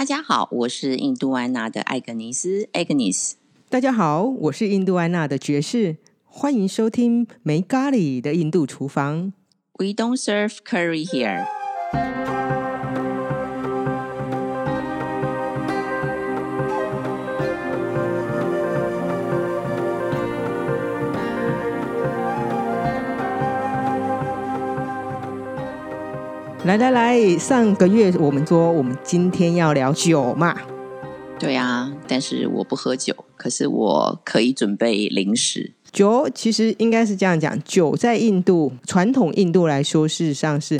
大家好，我是印度安娜的艾格尼斯 （Agnes）。大家好，我是印度安娜的爵士，欢迎收听没咖喱的印度厨房。We don't serve curry here。来来来，上个月我们说我们今天要聊酒嘛，对啊，但是我不喝酒，可是我可以准备零食。酒其实应该是这样讲，酒在印度传统印度来说，事实上是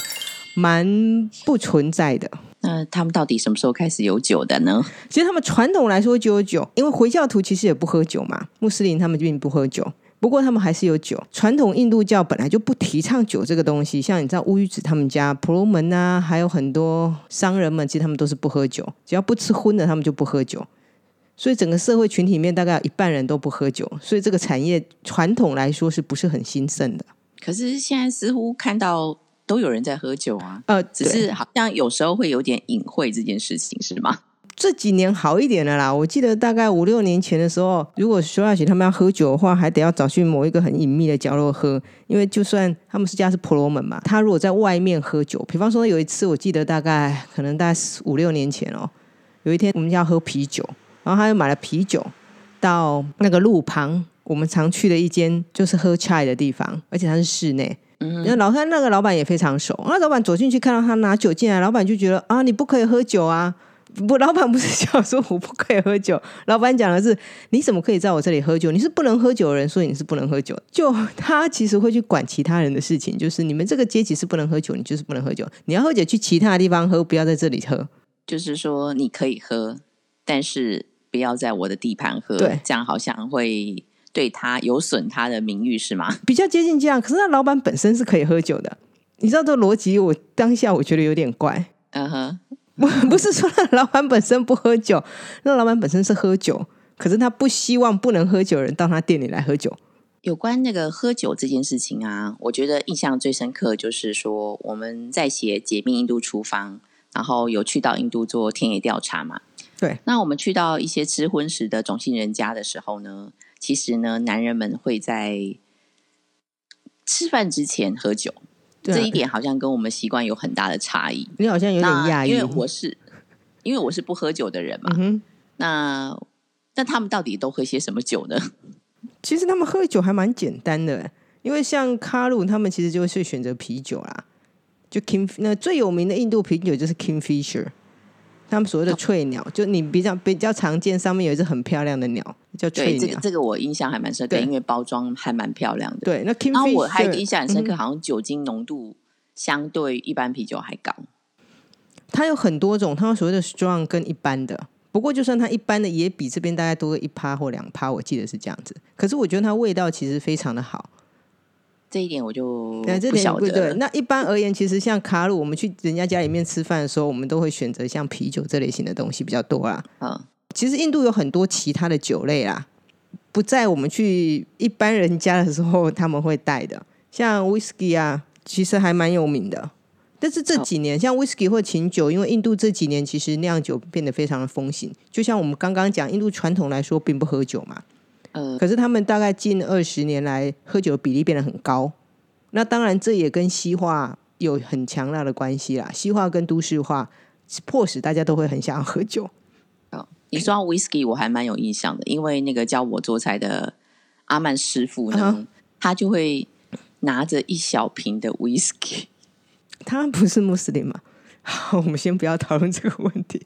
蛮不存在的。那他们到底什么时候开始有酒的呢？其实他们传统来说就有酒，因为回教徒其实也不喝酒嘛，穆斯林他们并不喝酒。不过他们还是有酒。传统印度教本来就不提倡酒这个东西，像你知道乌鱼子他们家婆罗门啊，还有很多商人们，其实他们都是不喝酒，只要不吃荤的，他们就不喝酒。所以整个社会群体里面大概有一半人都不喝酒，所以这个产业传统来说是不是很兴盛的？可是现在似乎看到都有人在喝酒啊，呃，只是好像有时候会有点隐晦这件事情，是吗？这几年好一点了啦。我记得大概五六年前的时候，如果徐小雪他们要喝酒的话，还得要找去某一个很隐秘的角落喝，因为就算他们是家是婆罗门嘛，他如果在外面喝酒，比方说有一次我记得大概可能大概五六年前哦，有一天我们要喝啤酒，然后他又买了啤酒到那个路旁我们常去的一间就是喝 chai 的地方，而且它是室内。嗯然后老看那个老板也非常熟，那老板走进去看到他拿酒进来，老板就觉得啊，你不可以喝酒啊。不，老板不是想说我不可以喝酒，老板讲的是你怎么可以在我这里喝酒？你是不能喝酒的人，所以你是不能喝酒。就他其实会去管其他人的事情，就是你们这个阶级是不能喝酒，你就是不能喝酒。你要喝酒去其他的地方喝，不要在这里喝。就是说你可以喝，但是不要在我的地盘喝，对这样好像会对他有损他的名誉，是吗？比较接近这样。可是那老板本身是可以喝酒的，你知道这个逻辑，我当下我觉得有点怪。嗯哼，不 不是说那老板本身不喝酒，那老板本身是喝酒，可是他不希望不能喝酒的人到他店里来喝酒。有关那个喝酒这件事情啊，我觉得印象最深刻就是说我们在写《解密印度厨房》，然后有去到印度做田野调查嘛。对，那我们去到一些吃荤食的种姓人家的时候呢，其实呢，男人们会在吃饭之前喝酒，这一点好像跟我们习惯有很大的差异。你好像有点那讶异，因为我是因为我是不喝酒的人嘛。嗯，那那他们到底都喝些什么酒呢？其实他们喝酒还蛮简单的，因为像卡鲁他们其实就是选择啤酒啦，就 King 那最有名的印度啤酒就是 Kingfisher，他们所谓的翠鸟，就你比较比较常见，上面有一只很漂亮的鸟叫翠对，这鸟。个这个我印象还蛮深刻，对因为包装还蛮漂亮的。对，那 Kingfisher，我还有一个印象很深刻，嗯好像酒精浓度相对一般啤酒还高。它有很多种，它有所谓的 strong 跟一般的。不过，就算它一般的，也比这边大概多个一趴或两趴，我记得是这样子。可是我觉得它味道其实非常的好。这一点我就对，这不点不对。晓得了。那一般而言，其实像卡鲁，我们去人家家里面吃饭的时候，我们都会选择像啤酒这类型的东西比较多啦。嗯，其实印度有很多其他的酒类啦，不在我们去一般人家的时候他们会带的，像 whisky 啊，其实还蛮有名的。但是这几年，像 whisky 或琴酒，因为印度这几年其实酿酒变得非常的风行。就像我们刚刚讲，印度传统来说并不喝酒嘛，呃，可是他们大概近二十年来喝酒的比例变得很高。那当然，这也跟西化有很强大的关系啦。西化跟都市化迫使大家都会很想要喝酒。你说到 whisky，我还蛮有印象的，因为那个教我做菜的阿曼师傅呢，啊他就会拿着一小瓶的 whisky，他不是穆斯林嘛？好，我们先不要讨论这个问题。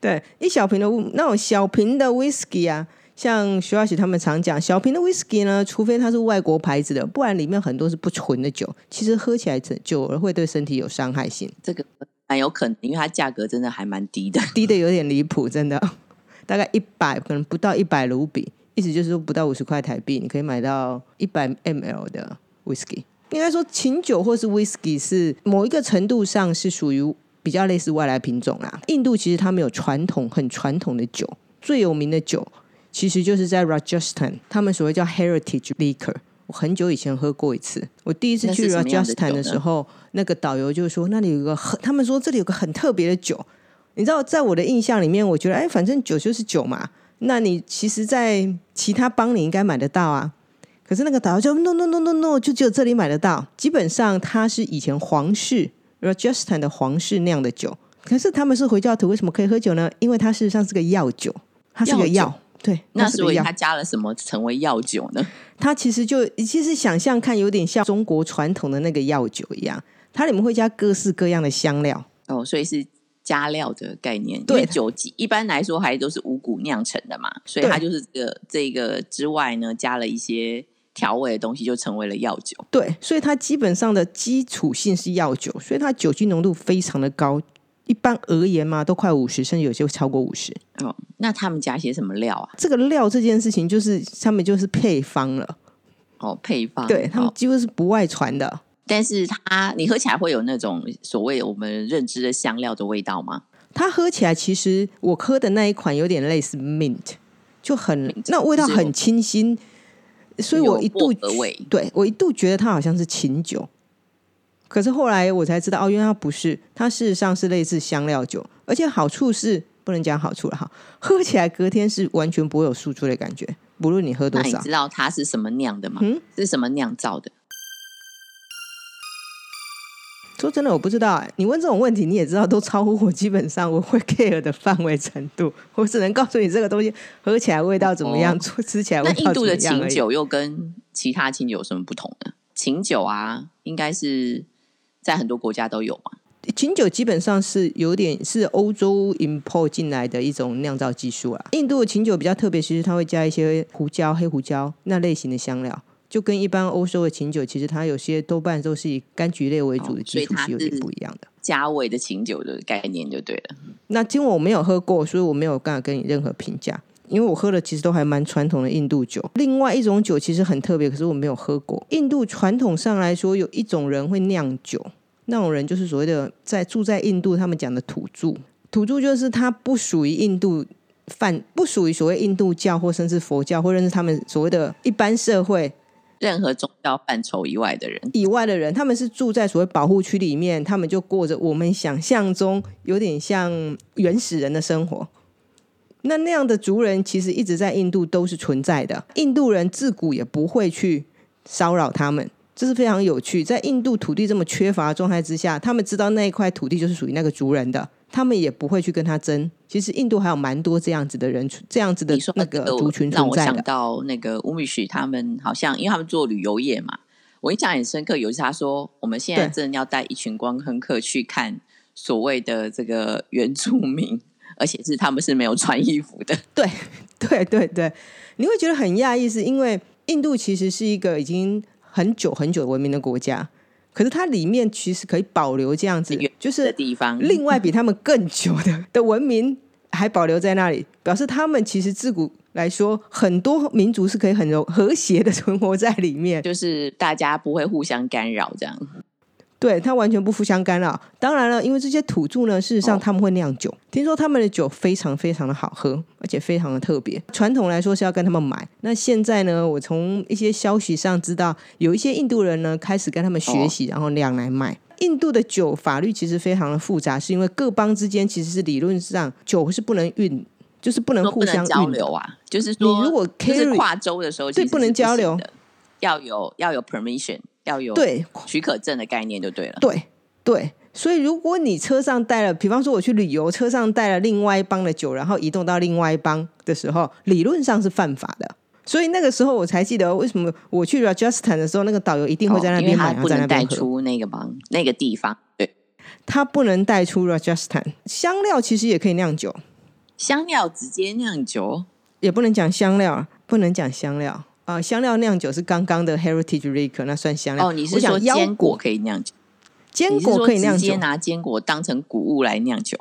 对，一小瓶的那种小瓶的 whisky 啊，像徐老喜他们常讲，小瓶的 whisky 呢，除非它是外国牌子的，不然里面很多是不纯的酒，其实喝起来久而会对身体有伤害性，这个蛮有可能，因为它价格真的还蛮低的。低的有点离谱，真的，大概一百可能不到一百卢比，意思就是说不到五十块台币，你可以买到一百 ml 的 whisky。应该说，琴酒或是 whisky 是某一个程度上是属于比较类似外来品种啦。印度其实他们有传统很传统的酒，最有名的酒其实就是在 Rajasthan，他们所谓叫 heritage liquor。我很久以前喝过一次，我第一次去 Rajasthan 的时候，那个导游就说那里有个很，他们说这里有个很特别的酒，你知道，在我的印象里面，我觉得，哎，反正酒就是酒嘛。那你其实，在其他邦你应该买得到啊。可是那个导游就 no no no no no，就只有这里买得到。基本上，它是以前皇室 Rajasthan 的皇室酿的酒。可是他们是回教徒，为什么可以喝酒呢？因为它事实上是个药酒，它是个药。对，那所以它加了什么成为药酒呢？它其实就其实想象看，有点像中国传统的那个药酒一样，它里面会加各式各样的香料。哦，所以是。加料的概念，因为酒一般来说还都是五谷酿成的嘛，所以它就是这个这个之外呢，加了一些调味的东西，就成为了药酒。对，所以它基本上的基础性是药酒，所以它酒精浓度非常的高。一般而言嘛，都快五十，甚至有些超过五十。哦，那他们加些什么料啊？这个料这件事情，就是他们就是配方了。哦，配方，对他们几乎是不外传的。但是它，你喝起来会有那种所谓我们认知的香料的味道吗？它喝起来其实我喝的那一款有点类似 mint，就很那味道很清新，所以我一度对我一度觉得它好像是琴酒，可是后来我才知道哦，原来它不是，它事实上是类似香料酒，而且好处是不能讲好处了哈，喝起来隔天是完全不会有宿醉的感觉，不论你喝多少。你知道它是什么酿的吗？嗯，是什么酿造的？说真的，我不知道。你问这种问题，你也知道，都超乎我基本上我会 care 的范围程度。我只能告诉你，这个东西喝起来味道怎么样，做吃起来味道怎么样。那印度的琴酒又跟其他琴酒有什么不同呢？琴酒啊，应该是在很多国家都有嘛。琴酒基本上是有点是欧洲 import 进来的一种酿造技术啊。印度的琴酒比较特别，其实它会加一些胡椒、黑胡椒那类型的香料。就跟一般欧洲的琴酒，其实它有些多半都是以柑橘类为主的基础是有点不一样的。加味的琴酒的概念就对了。那今晚我没有喝过，所以我没有办法跟你任何评价。因为我喝的其实都还蛮传统的印度酒。另外一种酒其实很特别，可是我没有喝过。印度传统上来说，有一种人会酿酒，那种人就是所谓的在住在印度，他们讲的土著。土著就是他不属于印度范，不属于所谓印度教或甚至佛教，或认识他们所谓的一般社会。任何宗教范畴以外的人，以外的人，他们是住在所谓保护区里面，他们就过着我们想象中有点像原始人的生活。那那样的族人其实一直在印度都是存在的，印度人自古也不会去骚扰他们，这是非常有趣。在印度土地这么缺乏的状态之下，他们知道那一块土地就是属于那个族人的。他们也不会去跟他争。其实印度还有蛮多这样子的人，这样子的那个族群让我想到那个乌米许他们好像，因为他们做旅游业嘛，我印象很深刻。有一次他说，我们现在真的要带一群观光客去看所谓的这个原住民，而且是他们是没有穿衣服的。对 对对对，你会觉得很讶异，是因为印度其实是一个已经很久很久文明的国家。可是它里面其实可以保留这样子，就是地方。另外，比他们更久的 的文明还保留在那里，表示他们其实自古来说，很多民族是可以很柔和谐的 存活在里面，就是大家不会互相干扰这样。对，它完全不互相干扰。当然了，因为这些土著呢，事实上他们会酿酒，听说他们的酒非常非常的好喝，而且非常的特别。传统来说是要跟他们买，那现在呢，我从一些消息上知道，有一些印度人呢开始跟他们学习，然后酿来卖。印度的酒法律其实非常的复杂，是因为各邦之间其实是理论上酒是不能运，就是不能互相交流啊。就是说，你如果是跨州的时候，对不能交流，要有要有 permission。要有对许可证的概念就对了。对对，所以如果你车上带了，比方说我去旅游，车上带了另外一帮的酒，然后移动到另外一帮的时候，理论上是犯法的。所以那个时候我才记得，为什么我去 Rajasthan 的时候，那个导游一定会在那边买，不能带出那个帮那个地方。对，他不能带出 Rajasthan。香料其实也可以酿酒，香料直接酿酒也不能讲香料，不能讲香料。啊，香料酿酒是刚刚的 Heritage Liquor，那算香料。哦，你是说坚果可以酿酒？坚果可以酿酒，直接拿坚果当成谷物来酿酒。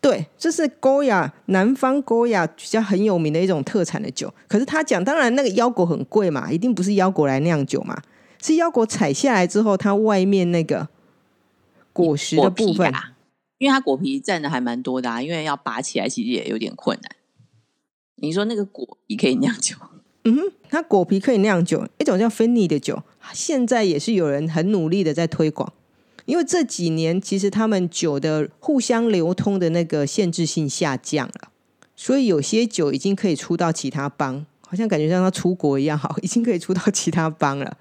对，这是 Goya 南方 Goya 比较很有名的一种特产的酒。可是他讲，当然那个腰果很贵嘛，一定不是腰果来酿酒嘛，是腰果采下来之后，它外面那个果实的部分，因为它果皮占的还蛮多的啊，因为要拔起来其实也有点困难。你说那个果皮可以酿酒？嗯哼，它果皮可以酿酒，一种叫芬尼的酒，现在也是有人很努力的在推广。因为这几年其实他们酒的互相流通的那个限制性下降了，所以有些酒已经可以出到其他邦，好像感觉像他出国一样，好，已经可以出到其他邦了。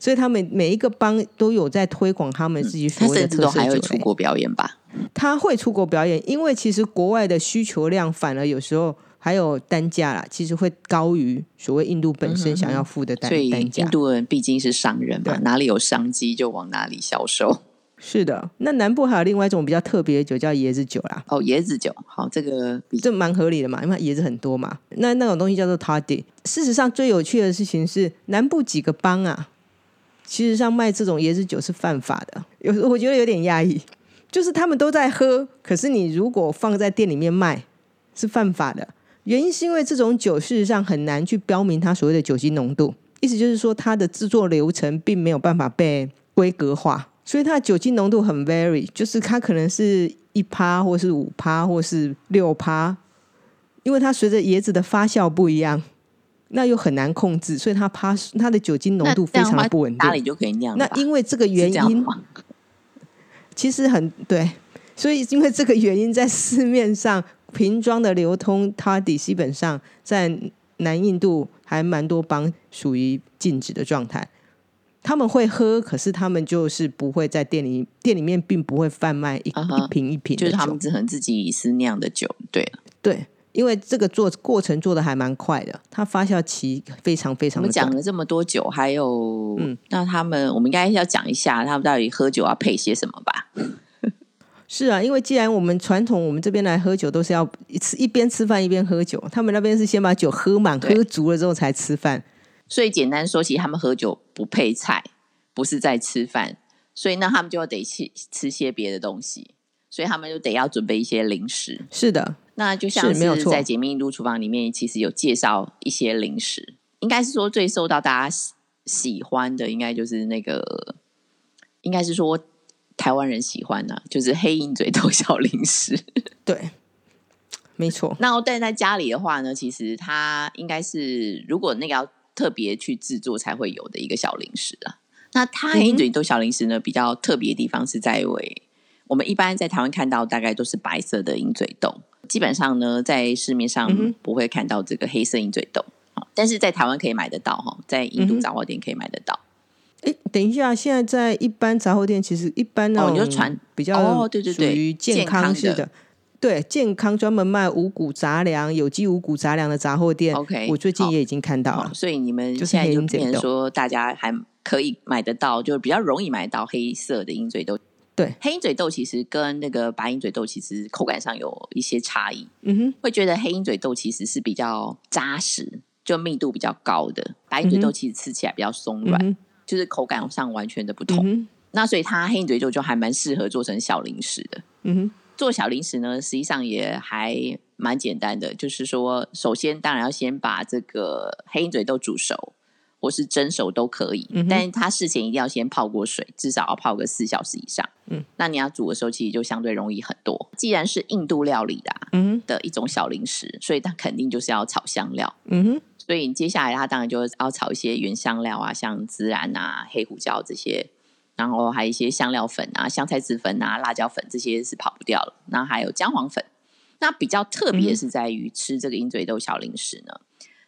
所以他们每一个邦都有在推广他们自己所谓的特色酒。出国表演吧？他会出国表演，因为其实国外的需求量反而有时候还有单价啦，其实会高于所谓印度本身想要付的单单价。印度人毕竟是商人嘛，哪里有商机就往哪里销售。是的，那南部还有另外一种比较特别的酒叫椰子酒啦。哦，椰子酒，好，这个这蛮合理的嘛，因为椰子很多嘛。那那种东西叫做 toddy。事实上，最有趣的事情是南部几个邦啊。其实上卖这种椰子酒是犯法的，有时我觉得有点压抑，就是他们都在喝，可是你如果放在店里面卖是犯法的。原因是因为这种酒事实上很难去标明它所谓的酒精浓度，意思就是说它的制作流程并没有办法被规格化，所以它的酒精浓度很 vary，就是它可能是一趴或是五趴或是六趴，因为它随着椰子的发酵不一样。那又很难控制，所以它趴它的酒精浓度非常的不稳定。哪里就可以酿？那因为这个原因，其实很对，所以因为这个原因，在市面上瓶装的流通，它底基本上在南印度还蛮多邦属于禁止的状态。他们会喝，可是他们就是不会在店里店里面，并不会贩卖一一瓶一瓶，就是他们只能自己私酿的酒。对对。因为这个做过程做的还蛮快的，它发酵期非常非常。我们讲了这么多酒，还有，嗯，那他们我们应该要讲一下，他们到底喝酒要配些什么吧？是啊，因为既然我们传统，我们这边来喝酒都是要一吃一边吃饭一边喝酒，他们那边是先把酒喝满喝足了之后才吃饭。所以简单说，其实他们喝酒不配菜，不是在吃饭，所以那他们就得去吃些别的东西，所以他们就得要准备一些零食。是的。那就像是在解密印度厨房里面，其实有介绍一些零食，应该是说最受到大家喜喜欢的，应该就是那个，应该是说台湾人喜欢的，就是黑鹰嘴豆小零食。对，没错。那但在家里的话呢，其实它应该是如果那个要特别去制作才会有的一个小零食啊。那它黑鹰嘴豆小零食呢，比较特别的地方是在为我们一般在台湾看到大概都是白色的鹰嘴豆。基本上呢，在市面上不会看到这个黑色鹰嘴豆，但是在台湾可以买得到哈，在印度杂货店可以买得到。哎，等一下，现在在一般杂货店，其实一般那种传比较哦，对对对，属于健康式的，对健康专门卖五谷杂粮、有机五谷杂粮的杂货店。OK，我最近也已经看到了，所以你们现在就变成说，大家还可以买得到，就是比较容易买到黑色的鹰嘴豆。对，黑鹰嘴豆其实跟那个白鹰嘴豆其实口感上有一些差异。嗯哼，会觉得黑鹰嘴豆其实是比较扎实，就密度比较高的。白鹰嘴豆其实吃起来比较松软，就是口感上完全的不同。那所以它黑鹰嘴豆就还蛮适合做成小零食的。嗯哼，做小零食呢，实际上也还蛮简单的，就是说，首先当然要先把这个黑鹰嘴豆煮熟。或是蒸熟都可以，但是它事前一定要先泡过水，至少要泡个四小时以上。嗯，那你要煮的时候，其实就相对容易很多。既然是印度料理的，嗯，的一种小零食，所以它肯定就是要炒香料。嗯哼，所以接下来它当然就要炒一些原香料啊，像孜然啊、黑胡椒这些，然后还有一些香料粉啊、香菜籽粉啊、辣椒粉这些是跑不掉了。那还有姜黄粉。那比较特别是在于吃这个鹰嘴豆小零食呢。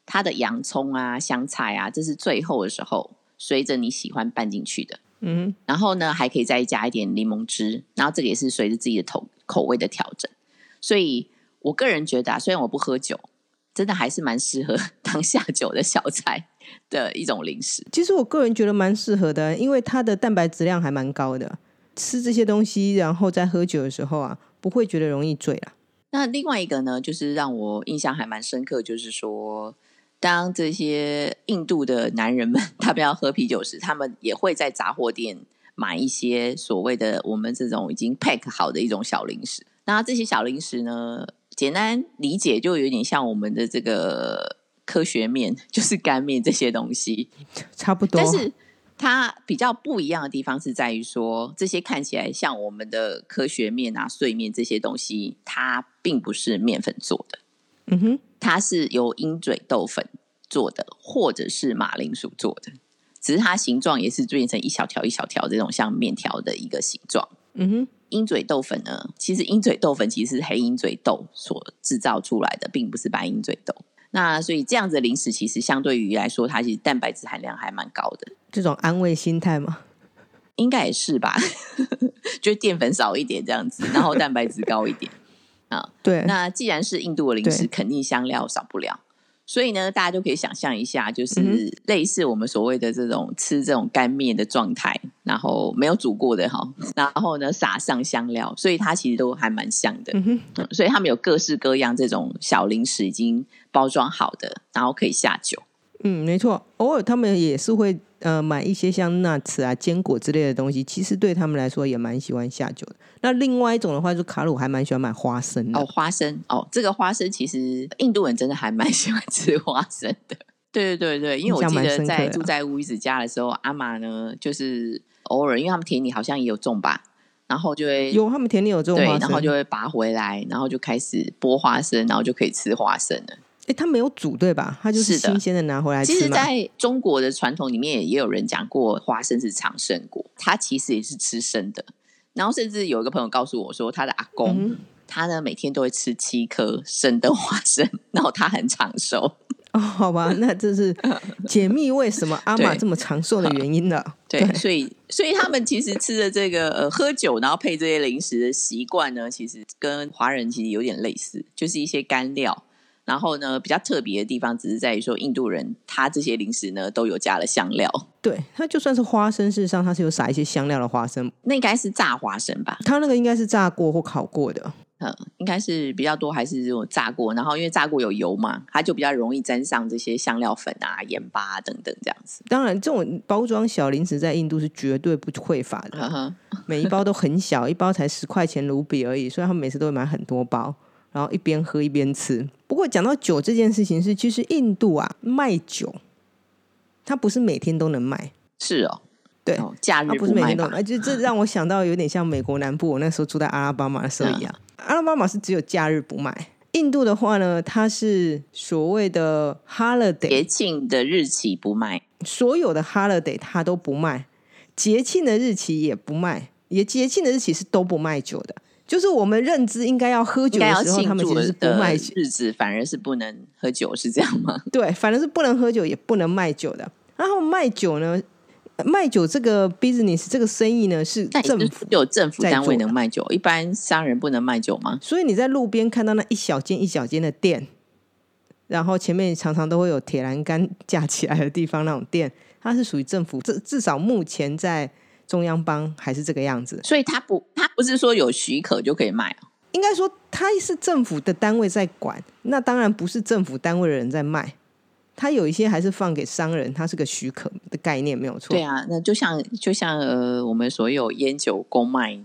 它的洋葱啊、香菜啊，这是最后的时候，随着你喜欢拌进去的。嗯，然后呢，还可以再加一点柠檬汁，然后这个也是随着自己的口口味的调整。所以我个人觉得啊，虽然我不喝酒，真的还是蛮适合 当下酒的小菜的一种零食。其实我个人觉得蛮适合的，因为它的蛋白质量还蛮高的，吃这些东西然后在喝酒的时候啊，不会觉得容易醉啊。那另外一个呢，就是让我印象还蛮深刻，就是说。当这些印度的男人们他们要喝啤酒时，他们也会在杂货店买一些所谓的我们这种已经 pack 好的一种小零食。那这些小零食呢，简单理解就有点像我们的这个科学面，就是干面这些东西，差不多。但是它比较不一样的地方是在于说，这些看起来像我们的科学面啊、碎面这些东西，它并不是面粉做的。嗯哼。它是由鹰嘴豆粉做的，或者是马铃薯做的，只是它形状也是变成一小条一小条这种像面条的一个形状。嗯哼，鹰嘴豆粉呢，其实鹰嘴豆粉其实是黑鹰嘴豆所制造出来的，并不是白鹰嘴豆。那所以这样子的零食，其实相对于来说，它其实蛋白质含量还蛮高的。这种安慰心态吗？应该也是吧，就淀粉少一点这样子，然后蛋白质高一点啊。对，那既然是印度的零食，肯定香料少不了。所以呢，大家就可以想象一下，就是类似我们所谓的这种吃这种干面的状态，然后没有煮过的哈，然后呢撒上香料，所以它其实都还蛮像的。嗯所以他们有各式各样这种小零食已经包装好的，然后可以下酒。嗯，没错，偶尔他们也是会呃买一些像 nuts 啊、坚果之类的东西，其实对他们来说也蛮喜欢下酒的。那另外一种的话，就卡鲁还蛮喜欢买花生的哦，花生哦，这个花生其实印度人真的还蛮喜欢吃花生的。对对对对，因为我记得在住在乌伊子家的时候，阿玛呢就是偶尔，因为他们田里好像也有种吧，然后就会有他们田里有种，对，然后就会拔回来，然后就开始剥花生，然后就可以吃花生了。哎，他没有煮对吧？他就是新鲜的拿回来吃其实，在中国的传统里面，也有人讲过花生是长生果，他其实也是吃生的。然后，甚至有一个朋友告诉我说，他的阿公他呢每天都会吃七颗生的花生，然后他很长寿。哦，好吧，那这是 解密为什么阿玛这么长寿的原因了。对，所以所以他们其实吃的这个呃喝酒，然后配这些零食的习惯呢，其实跟华人其实有点类似，就是一些干料。然后呢，比较特别的地方，只是在于说，印度人他这些零食呢，都有加了香料。对，它就算是花生，事实上它是有撒一些香料的花生。那应该是炸花生吧？它那个应该是炸过或烤过的。嗯，应该是比较多，还是这种炸过？然后因为炸过有油嘛，它就比较容易沾上这些香料粉啊、盐巴等等这样子。当然，这种包装小零食在印度是绝对不匮乏的，每一包都很小，一包才十块钱卢比而已，所以他们每次都会买很多包。然后一边喝一边吃。不过讲到酒这件事情，是其实印度啊卖酒，它不是每天都能卖。是哦，对，假日不是每天都卖。就这 让我想到有点像美国南部，我那时候住在阿拉巴马的时候一样。阿拉巴马是只有假日不卖。印度的话呢，它是所谓的 holiday 节庆的日期不卖，所有的 holiday 它都不卖，节庆的日期也不卖，也节庆的日期是都不卖酒的。就是我们认知应该要喝酒的时候，他们其实是不卖日子，反而是不能喝酒，是这样吗？对，反正是不能喝酒，也不能卖酒的。然后卖酒呢，卖酒这个 business 这个生意呢，是政府有政府单位能卖酒，一般商人不能卖酒吗？所以你在路边看到那一小间一小间的店，然后前面常常都会有铁栏杆架起来的地方，那种店，它是属于政府。至至少目前在。中央帮还是这个样子，所以他不，他不是说有许可就可以卖啊。应该说他是政府的单位在管，那当然不是政府单位的人在卖。他有一些还是放给商人，他是个许可的概念，没有错。对啊，那就像就像呃，我们所有烟酒公卖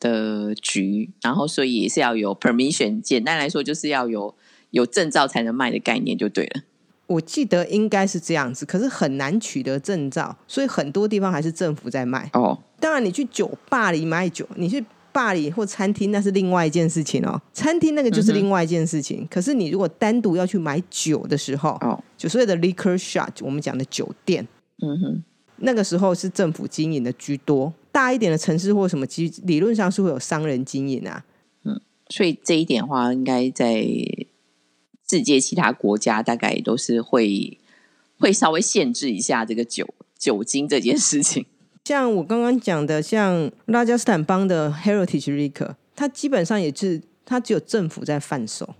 的局，然后所以也是要有 permission，简单来说就是要有有证照才能卖的概念，就对了。我记得应该是这样子，可是很难取得证照，所以很多地方还是政府在卖。哦，当然你去酒吧里买酒，你去吧里或餐厅那是另外一件事情哦。餐厅那个就是另外一件事情。可是你如果单独要去买酒的时候，哦，就所谓的 liquor shop，我们讲的酒店，嗯哼，那个时候是政府经营的居多。大一点的城市或什么，其实理论上是会有商人经营啊。嗯，所以这一点的话，应该在。世界其他国家大概都是会会稍微限制一下这个酒酒精这件事情。像我刚刚讲的，像拉加斯坦邦的 Heritage Liquor，它基本上也是它只有政府在贩售，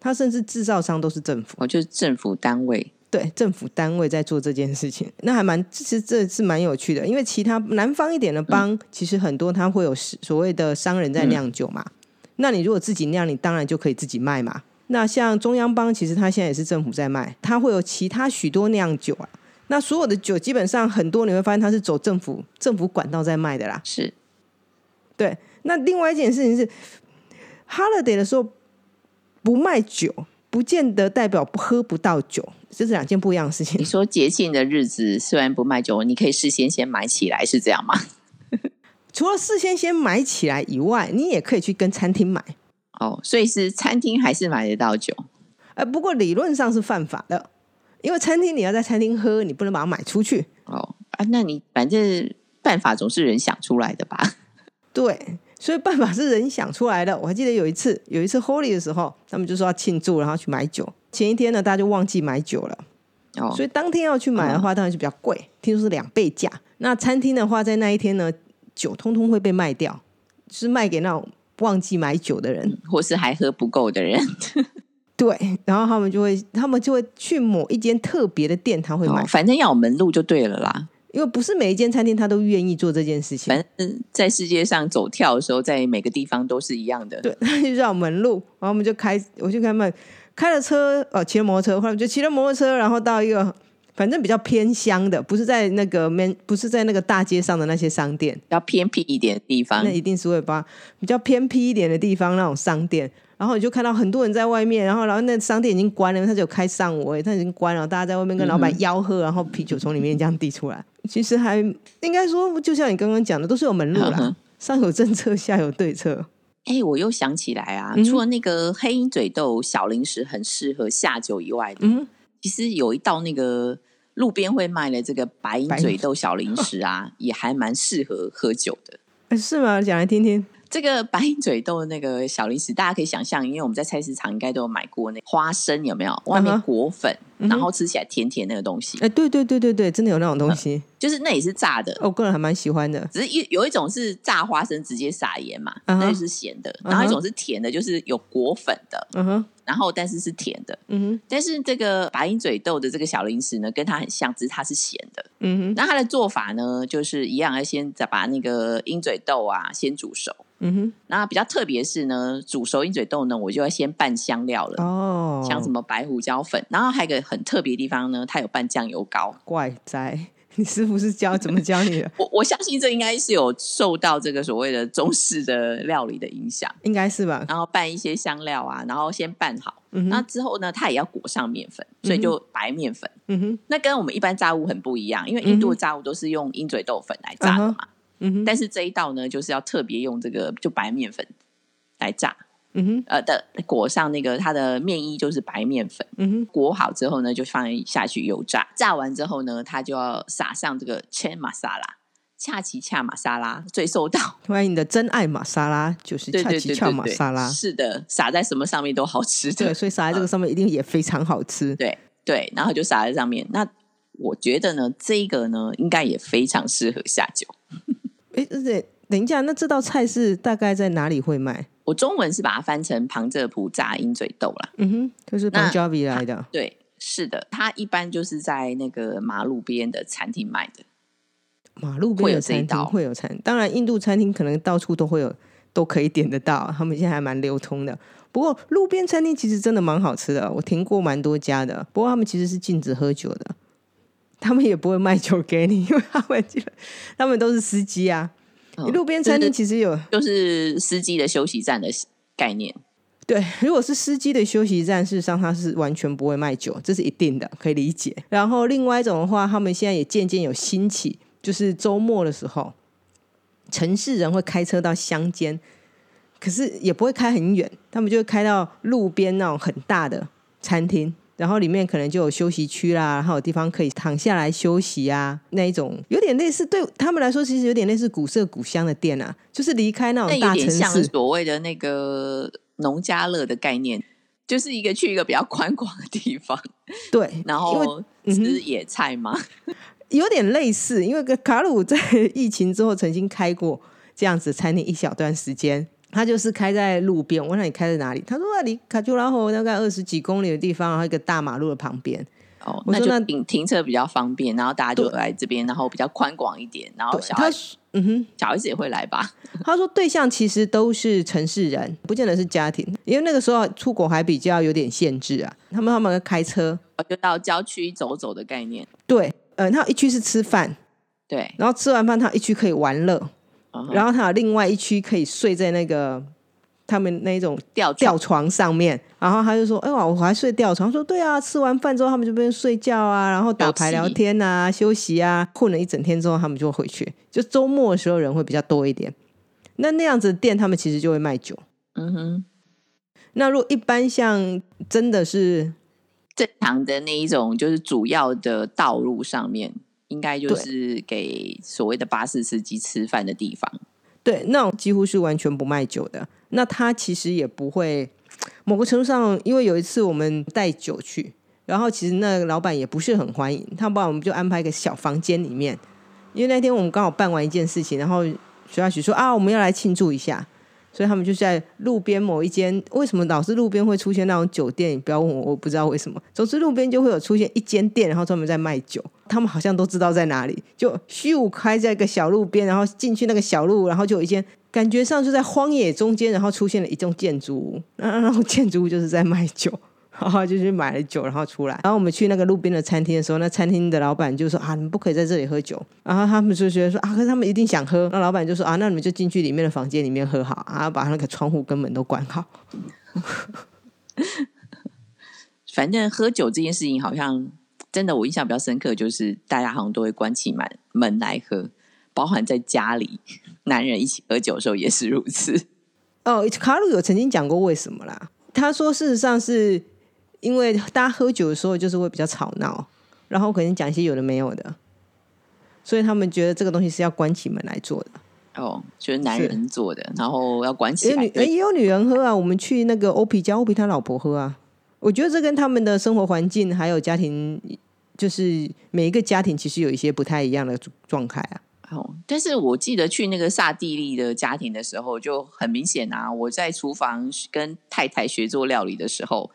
它甚至制造商都是政府，哦，就是政府单位，对，政府单位在做这件事情，那还蛮其实这是蛮有趣的，因为其他南方一点的邦，其实很多它会有所谓的商人在酿酒嘛，那你如果自己酿，你当然就可以自己卖嘛。那像中央邦，其实它现在也是政府在卖，它会有其他许多酿酒啊。那所有的酒基本上很多你会发现它是走政府政府管道在卖的啦。是，对。那另外一件事情是，holiday 的时候不卖酒，不见得代表不喝不到酒，这是两件不一样的事情。你说节庆的日子虽然不卖酒，你可以事先先买起来，是这样吗？除了事先先买起来以外，你也可以去跟餐厅买。哦，所以是餐厅还是买得到酒？呃，不过理论上是犯法的，因为餐厅你要在餐厅喝，你不能把它买出去。哦啊，那你反正办法总是人想出来的吧？对，所以办法是人想出来的。我还记得有一次，有一次 Holy 的时候，他们就说要庆祝，然后去买酒。前一天呢，大家就忘记买酒了，哦，所以当天要去买的话，当然是比较贵，听说是两倍价。那餐厅的话，在那一天呢，酒通通会被卖掉，就是卖给那种忘记买酒的人，或是还喝不够的人。对，然后他们就会，他们就会去某一间特别的店，他会买，哦反正要有门路就对了啦。因为不是每一间餐厅他都愿意做这件事情。反正在世界上走跳的时候，在每个地方都是一样的。对，他就绕门路，然后我们就开，我就跟他们开了车，呃，骑了摩托车，后来我们就骑了摩托车，然后到一个反正比较偏乡的，不是在那个 man，不是在那个大街上的那些商店，比较偏僻一点的地方。那，一定是会把比较偏僻一点的地方那种商店，然后你就看到很多人在外面，然后然后那商店已经关了，他就有开上午他已经关了，大家在外面跟老板吆喝，然后啤酒从里面这样递出来，其实还应该说，就像你刚刚讲的，都是有门路啦嗯，上有政策，下有对策。哎、我又想起来啊，嗯除了那个黑鹰嘴豆小零食很适合下酒以外的，嗯，其实有一道那个路边会卖的这个白鹰嘴豆小零食啊，也还蛮适合喝酒的。哎是吗？讲来听听。这个白鹰嘴豆的那个小零食，大家可以想象，因为我们在菜市场应该都有买过那花生，有没有？外面裹粉，然后吃起来甜甜那个东西，哎，对对对对对，真的有那种东西，就是那也是炸的。我个人还蛮喜欢的。只是一有一种是炸花生直接撒盐嘛，那就是咸的；然后一种是甜的，就是有裹粉的，嗯哼，然后但是是甜的。嗯哼，但是这个白鹰嘴豆的这个小零食呢，跟它很像，只是它是咸的。嗯哼，那它的做法呢，就是一样，要先再把那个鹰嘴豆啊先煮熟。嗯哼，那比较特别是呢，煮熟鹰嘴豆呢，我就要先拌香料了，哦，像什么白胡椒粉，然后还有一个很特别的地方呢，它有拌酱油膏。怪哉？你师傅是教怎么教你的？我我相信这应该是有受到这个所谓的中式的料理的影响，应该是吧？然后拌一些香料啊，然后先拌好，嗯，那之后呢，它也要裹上面粉，所以就白面粉。嗯哼，那跟我们一般炸物很不一样，因为印度的炸物都是用鹰嘴豆粉来炸的嘛，嗯哼，但是这一道呢，就是要特别用这个就白面粉来炸，嗯哼，呃的裹上那个它的面衣就是白面粉，嗯哼，裹好之后呢，就放下去油炸，炸完之后呢，它就要撒上这个千玛莎拉。恰奇恰玛莎拉最受到，欢迎你的真爱玛莎拉，就是恰奇恰玛莎拉。是的，撒在什么上面都好吃的对，，所以撒在这个上面一定也非常好吃。对对，然后就撒在上面。那我觉得呢，这个呢，应该也非常适合下酒。哎，等一下，那这道菜是大概在哪里会卖？我中文是把它翻成旁遮普炸鹰嘴豆啦。嗯哼，就是那 Punjabi 来的。对，是的，它一般就是在那个马路边的餐厅卖的。马路边有边餐厅会有餐，当然印度餐厅可能到处都会有，都可以点得到，他们现在还蛮流通的。不过路边餐厅其实真的蛮好吃的，我听过蛮多家的。不过他们其实是禁止喝酒的，他们也不会卖酒给你，因为他们基本他们都是司机啊。嗯路边餐厅其实有就是司机的休息站的概念。对，如果是司机的休息站，事实上他是完全不会卖酒，这是一定的，可以理解。然后另外一种的话，他们现在也渐渐有兴起，就是周末的时候，城市人会开车到乡间，可是也不会开很远，他们就会开到路边那种很大的餐厅，然后里面可能就有休息区啦，然后有地方可以躺下来休息啊，那一种有点类似对他们来说，其实有点类似古色古香的店啊，就是离开那种大城市。所谓的那个农家乐的概念，就是一个去一个比较宽广的地方，对，然后吃野菜嘛。有点类似，因为卡鲁在 疫情之后曾经开过这样子餐厅一小段时间。他就是开在路边，我问他你开在哪里？他说啊，离卡丘拉河大概二十几公里的地方，然后一个大马路的旁边。哦，那就停停车比较方便，然后大家就对来这边，然后比较宽广一点，然后，他小孩是嗯哼，小孩子也会来吧？他说对象其实都是城市人，不见得是家庭，因为那个时候出国还比较有点限制啊。他们他们开车，就到郊区走走的概念。对，呃，他一区是吃饭，对，然后吃完饭他一区可以玩乐，然后他有另外一区可以睡在那个他们那种吊吊床床上面，然后他就说：“哎哇，我还睡吊床。”他说：“对啊，吃完饭之后他们就边睡觉啊，然后打牌聊天啊，休息啊，混了一整天之后他们就回去。就周末的时候人会比较多一点。那那样子的店，他们其实就会卖酒。嗯哼，那如果一般像真的是正常的那一种，就是主要的道路上面，应该就是给所谓的巴士司机吃饭的地方。对，那种几乎是完全不卖酒的。那他其实也不会，某个程度上，因为有一次我们带酒去，然后其实那个老板也不是很欢迎，他把我们就安排一个小房间里面，因为那天我们刚好办完一件事情，然后徐大许说啊，我们要来庆祝一下。所以他们就在路边某一间，为什么老是路边会出现那种酒店？你不要问我，我不知道为什么。总之路边就会有出现一间店，然后专门在卖酒。他们好像都知道在哪里，就虚无开在一个小路边，然后进去那个小路，然后就有一间，感觉上就在荒野中间，然后出现了一栋建筑物，然后建筑物就是在卖酒。然后就去买了酒，然后出来。然后我们去那个路边的餐厅的时候，那餐厅的老板就说：“啊，你们不可以在这里喝酒。”然后他们就觉得说：“啊，可是他们一定想喝。”那老板就说：“啊，那你们就进去里面的房间里面喝好，啊，把那个窗户跟门都关好。”反正喝酒这件事情，好像真的我印象比较深刻，就是大家好像都会关起门门来喝，包含在家里男人一起喝酒的时候也是如此。哦，卡鲁有曾经讲过为什么啦？他说事实上是。因为大家喝酒的时候就是会比较吵闹，然后可能讲一些有的没有的，所以他们觉得这个东西是要关起门来做的。哦，就是男人做的，然后要关起来。也有女人喝啊，我们去那个欧皮家，欧皮他老婆喝啊。我觉得这跟他们的生活环境还有家庭，就是每一个家庭其实有一些不太一样的状态啊。哦，但是我记得去那个萨蒂利的家庭的时候，就很明显啊，我在厨房跟太太学做料理的时候。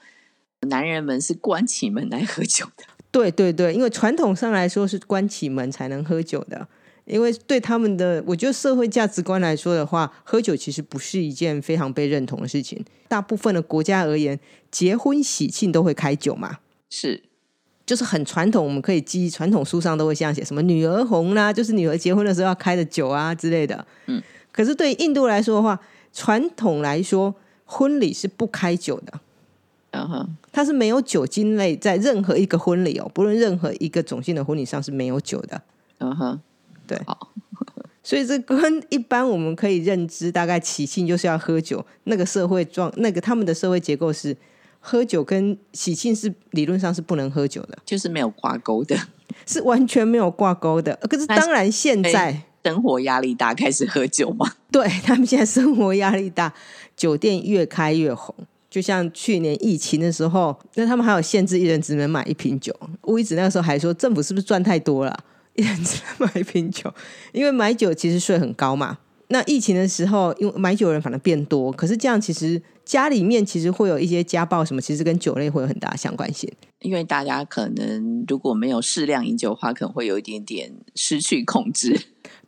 男人们是关起门来喝酒的，对对对，因为传统上来说是关起门才能喝酒的，因为对他们的，我觉得社会价值观来说的话，喝酒其实不是一件非常被认同的事情。大部分的国家而言，结婚喜庆都会开酒嘛，是，就是很传统，我们可以记，传统书上都会这样写，什么女儿红啦，就是女儿结婚的时候要开的酒啊之类的。嗯，可是对印度来说的话，传统来说，婚礼是不开酒的。嗯哼，它是没有酒精类在任何一个婚礼哦，不论任何一个种姓的婚礼上是没有酒的。嗯哼，对，好，所以这跟一般我们可以认知，大概喜庆就是要喝酒，那个社会状，那个他们的社会结构是喝酒跟喜庆是理论上是不能喝酒的，就是没有挂钩的，是完全没有挂钩的。可是当然现在生活压力大，开始喝酒嘛？对他们现在生活压力大，酒店越开越红。就像去年疫情的时候，那他们还有限制，一人只能买一瓶酒。乌一子那个时候还说，政府是不是赚太多了？一人只能买一瓶酒，因为买酒其实税很高嘛。那疫情的时候，因为买酒人反而变多，可是这样其实家里面其实会有一些家暴什么，其实跟酒类会有很大相关性。因为大家可能如果没有适量饮酒的话，可能会有一点点失去控制。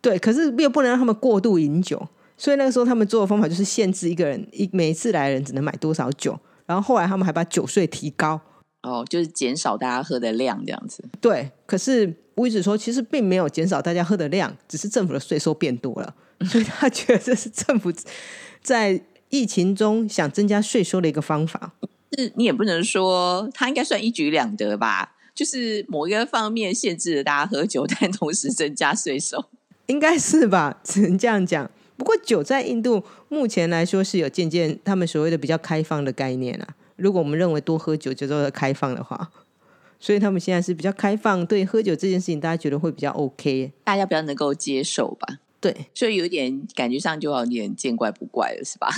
对，可是又不能让他们过度饮酒。所以那个时候，他们做的方法就是限制一个人一每一次来的人只能买多少酒，然后后来他们还把酒税提高，哦，就是减少大家喝的量这样子。对，可是吴子说，其实并没有减少大家喝的量，只是政府的税收变多了，所以他觉得这是政府在疫情中想增加税收的一个方法。是你也不能说它应该算一举两得吧？就是某一个方面限制了大家喝酒，但同时增加税收，应该是吧？只能这样讲。不过酒在印度目前来说是有渐渐他们所谓的比较开放的概念啊。如果我们认为多喝酒就做开放的话，所以他们现在是比较开放，对喝酒这件事情大家觉得会比较 OK，大家比较能够接受吧？对，所以有点感觉上就有点见怪不怪了，是吧？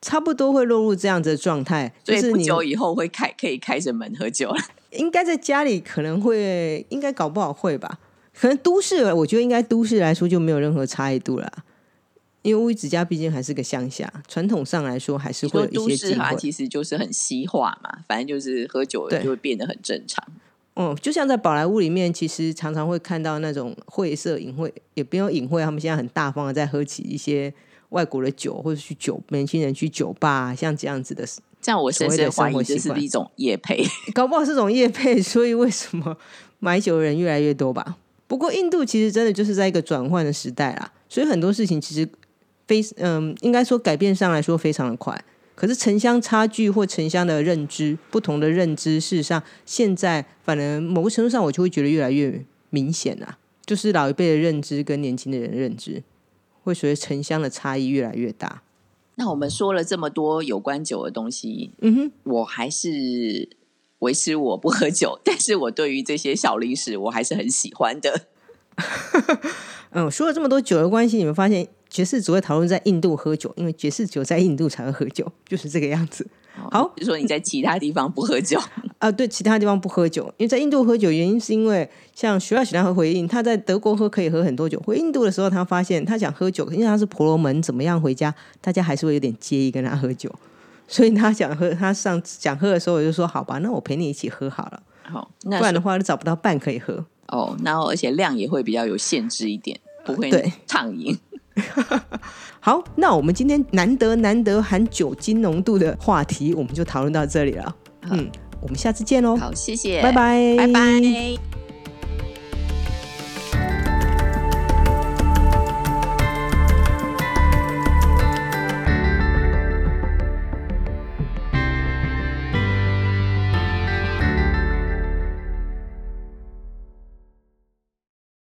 差不多会落入这样子的状态，就是不久以后会开可以开着门喝酒了。应该在家里可能会，应该搞不好会吧？可能都市，我觉得应该都市来说就没有任何差异度了。因为乌子家毕竟还是个乡下，传统上来说还是会有一些机会。其实就是很西化嘛，反正就是喝酒就会变得很正常。嗯，就像在宝莱坞里面，其实常常会看到那种会色隐晦，也不用隐晦，他们现在很大方的在喝起一些外国的酒，或者去酒年轻人去酒吧，像这样子的。这样我深深怀疑这是一种夜配，搞不好是种夜配，所以为什么买酒的人越来越多吧？不过印度其实真的就是在一个转换的时代啦，所以很多事情其实。非嗯，应该说改变上来说非常的快，可是城乡差距或城乡的认知不同的认知，事实上现在反而某个程度上我就会觉得越来越明显了，就是老一辈的认知跟年轻的人认知会随着城乡的差异越来越大。那我们说了这么多有关酒的东西，嗯哼，我还是维持我不喝酒，但是我对于这些小零食我还是很喜欢的。嗯，说了这么多酒的关系，你们发现爵士只会讨论在印度喝酒，因为爵士酒在印度才会喝酒，就是这个样子。好，比如说你在其他地方不喝酒 啊？对，其他地方不喝酒，因为在印度喝酒原因是因为像徐亚许他和回应，他在德国喝可以喝很多酒，回印度的时候他发现他想喝酒，因为他是婆罗门，怎么样回家，大家还是会有点介意跟他喝酒，所以他想喝，他上想喝的时候我就说好吧，那我陪你一起喝好了。好，不然的话就找不到伴可以喝。哦，然后而且量也会比较有限制一点，不会畅饮。好，那我们今天难得难得含酒精浓度的话题，我们就讨论到这里了。嗯，我们下次见喽。好，谢谢，拜拜，拜拜。